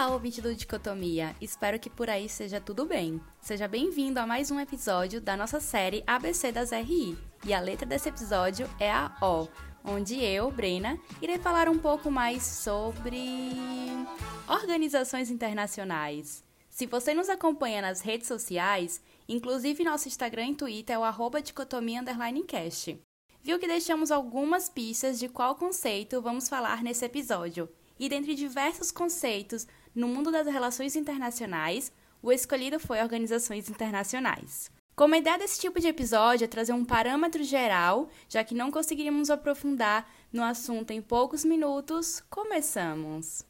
Olá, ouvinte do Dicotomia! Espero que por aí seja tudo bem. Seja bem-vindo a mais um episódio da nossa série ABC das RI. E a letra desse episódio é a O, onde eu, Brena, irei falar um pouco mais sobre organizações internacionais. Se você nos acompanha nas redes sociais, inclusive nosso Instagram e Twitter é o arroba dicotomia_cast. Viu que deixamos algumas pistas de qual conceito vamos falar nesse episódio. E dentre diversos conceitos no mundo das relações internacionais, o escolhido foi organizações internacionais. Como a ideia desse tipo de episódio é trazer um parâmetro geral, já que não conseguiríamos aprofundar no assunto em poucos minutos, começamos!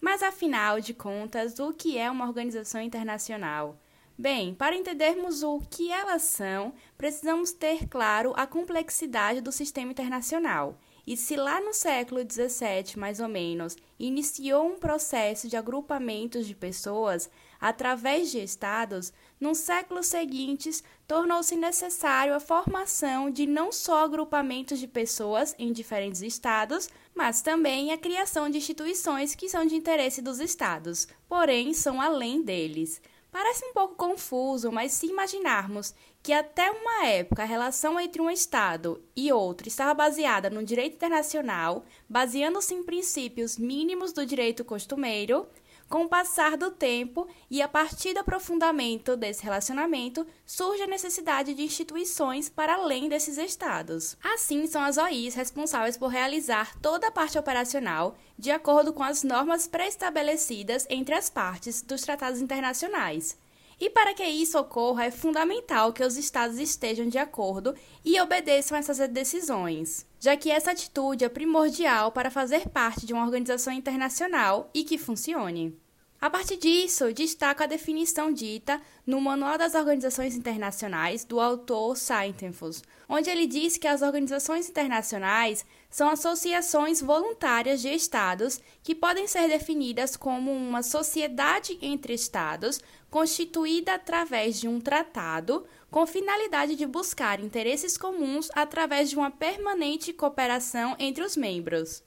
Mas afinal de contas, o que é uma organização internacional? Bem, para entendermos o que elas são, precisamos ter claro a complexidade do sistema internacional. E se lá no século XVII, mais ou menos, iniciou um processo de agrupamentos de pessoas através de estados, nos séculos seguintes tornou-se necessário a formação de não só agrupamentos de pessoas em diferentes estados, mas também a criação de instituições que são de interesse dos estados, porém são além deles. Parece um pouco confuso, mas se imaginarmos que até uma época a relação entre um Estado e outro estava baseada no direito internacional, baseando-se em princípios mínimos do direito costumeiro, com o passar do tempo e a partir do aprofundamento desse relacionamento, surge a necessidade de instituições para além desses estados. Assim, são as OIs responsáveis por realizar toda a parte operacional de acordo com as normas pré-estabelecidas entre as partes dos tratados internacionais. E para que isso ocorra, é fundamental que os estados estejam de acordo e obedeçam essas decisões, já que essa atitude é primordial para fazer parte de uma organização internacional e que funcione. A partir disso, destaco a definição dita no Manual das Organizações Internacionais do autor Saintenfus, onde ele diz que as organizações internacionais são associações voluntárias de estados que podem ser definidas como uma sociedade entre estados constituída através de um tratado com finalidade de buscar interesses comuns através de uma permanente cooperação entre os membros.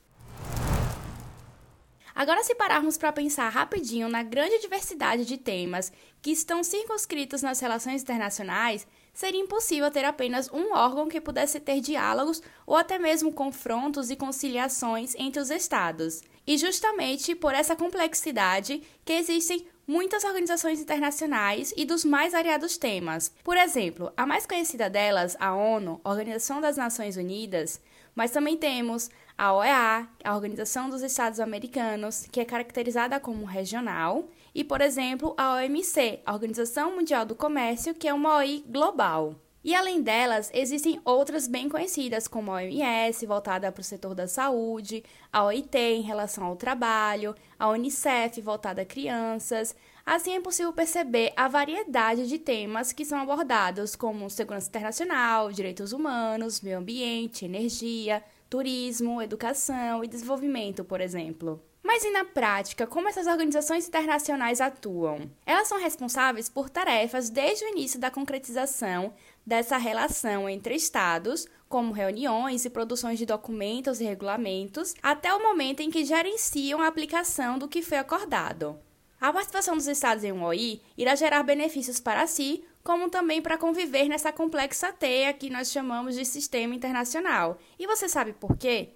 Agora, se pararmos para pensar rapidinho na grande diversidade de temas que estão circunscritos nas relações internacionais, seria impossível ter apenas um órgão que pudesse ter diálogos ou até mesmo confrontos e conciliações entre os Estados. E justamente por essa complexidade que existem muitas organizações internacionais e dos mais variados temas. Por exemplo, a mais conhecida delas, a ONU, Organização das Nações Unidas, mas também temos a OEA, a Organização dos Estados Americanos, que é caracterizada como regional, e, por exemplo, a OMC, a Organização Mundial do Comércio, que é uma OI global. E além delas, existem outras bem conhecidas, como a OMS, voltada para o setor da saúde, a OIT em relação ao trabalho, a Unicef, voltada a crianças. Assim é possível perceber a variedade de temas que são abordados, como segurança internacional, direitos humanos, meio ambiente, energia, turismo, educação e desenvolvimento, por exemplo. Mas e na prática, como essas organizações internacionais atuam? Elas são responsáveis por tarefas desde o início da concretização dessa relação entre Estados, como reuniões e produções de documentos e regulamentos, até o momento em que gerenciam a aplicação do que foi acordado. A participação dos Estados em um OI irá gerar benefícios para si, como também para conviver nessa complexa teia que nós chamamos de sistema internacional. E você sabe por quê?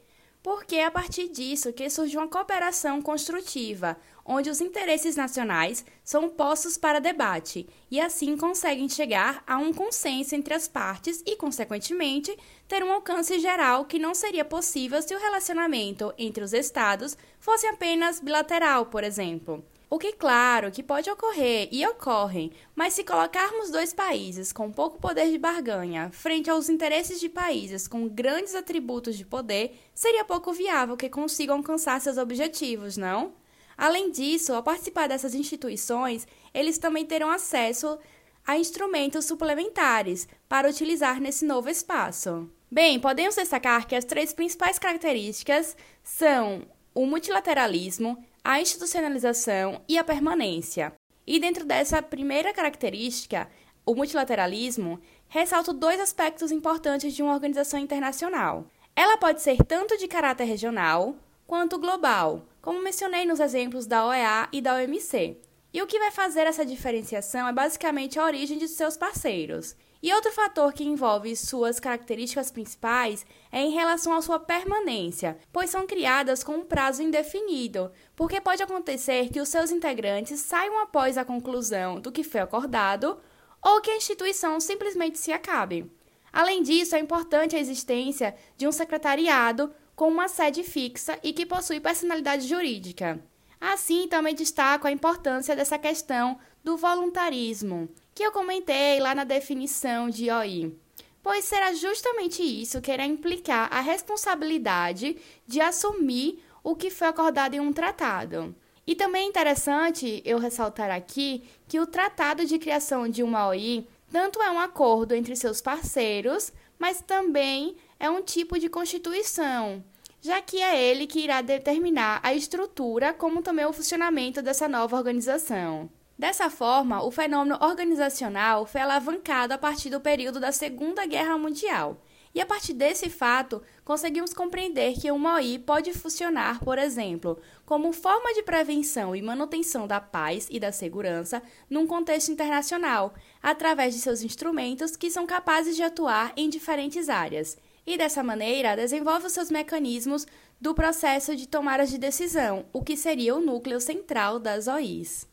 Porque é a partir disso que surge uma cooperação construtiva, onde os interesses nacionais são postos para debate e assim conseguem chegar a um consenso entre as partes e, consequentemente, ter um alcance geral que não seria possível se o relacionamento entre os estados fosse apenas bilateral, por exemplo. O que, claro, que pode ocorrer e ocorrem, mas se colocarmos dois países com pouco poder de barganha frente aos interesses de países com grandes atributos de poder, seria pouco viável que consigam alcançar seus objetivos, não? Além disso, ao participar dessas instituições, eles também terão acesso a instrumentos suplementares para utilizar nesse novo espaço. Bem, podemos destacar que as três principais características são o multilateralismo, a institucionalização e a permanência. E dentro dessa primeira característica, o multilateralismo, ressalto dois aspectos importantes de uma organização internacional. Ela pode ser tanto de caráter regional quanto global, como mencionei nos exemplos da OEA e da OMC. E o que vai fazer essa diferenciação é basicamente a origem de seus parceiros. E outro fator que envolve suas características principais é em relação à sua permanência, pois são criadas com um prazo indefinido, porque pode acontecer que os seus integrantes saiam após a conclusão do que foi acordado ou que a instituição simplesmente se acabe. Além disso, é importante a existência de um secretariado com uma sede fixa e que possui personalidade jurídica. Assim, também destaco a importância dessa questão do voluntarismo, que eu comentei lá na definição de OI. Pois será justamente isso que irá implicar a responsabilidade de assumir o que foi acordado em um tratado. E também é interessante eu ressaltar aqui que o tratado de criação de uma OI tanto é um acordo entre seus parceiros, mas também é um tipo de constituição, já que é ele que irá determinar a estrutura como também o funcionamento dessa nova organização. Dessa forma, o fenômeno organizacional foi alavancado a partir do período da Segunda Guerra Mundial. E a partir desse fato, conseguimos compreender que uma OI pode funcionar, por exemplo, como forma de prevenção e manutenção da paz e da segurança num contexto internacional, através de seus instrumentos que são capazes de atuar em diferentes áreas. E dessa maneira, desenvolve os seus mecanismos do processo de tomadas de decisão, o que seria o núcleo central das OIs.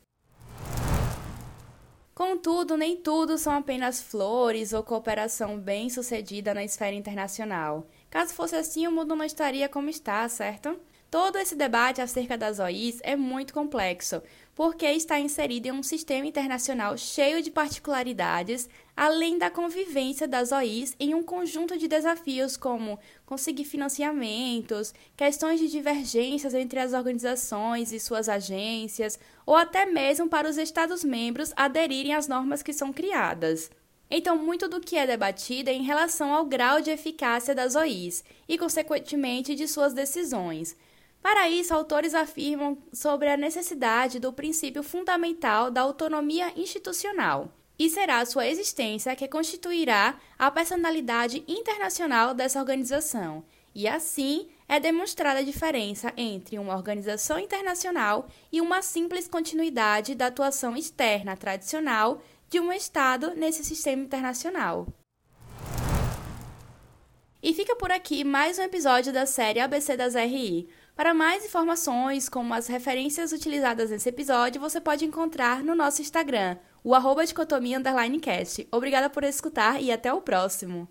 Contudo, nem tudo são apenas flores ou cooperação bem-sucedida na esfera internacional. Caso fosse assim, o mundo não estaria como está, certo? Todo esse debate acerca das OIs é muito complexo, porque está inserido em um sistema internacional cheio de particularidades, além da convivência das OIs em um conjunto de desafios como conseguir financiamentos, questões de divergências entre as organizações e suas agências, ou até mesmo para os Estados-membros aderirem às normas que são criadas. Então, muito do que é debatido é em relação ao grau de eficácia das OIs e, consequentemente, de suas decisões. Para isso, autores afirmam sobre a necessidade do princípio fundamental da autonomia institucional, e será sua existência que constituirá a personalidade internacional dessa organização. E assim é demonstrada a diferença entre uma organização internacional e uma simples continuidade da atuação externa tradicional de um Estado nesse sistema internacional. E fica por aqui mais um episódio da série ABC das RI. Para mais informações, como as referências utilizadas nesse episódio, você pode encontrar no nosso Instagram, o arroba dicotomia. Obrigada por escutar e até o próximo!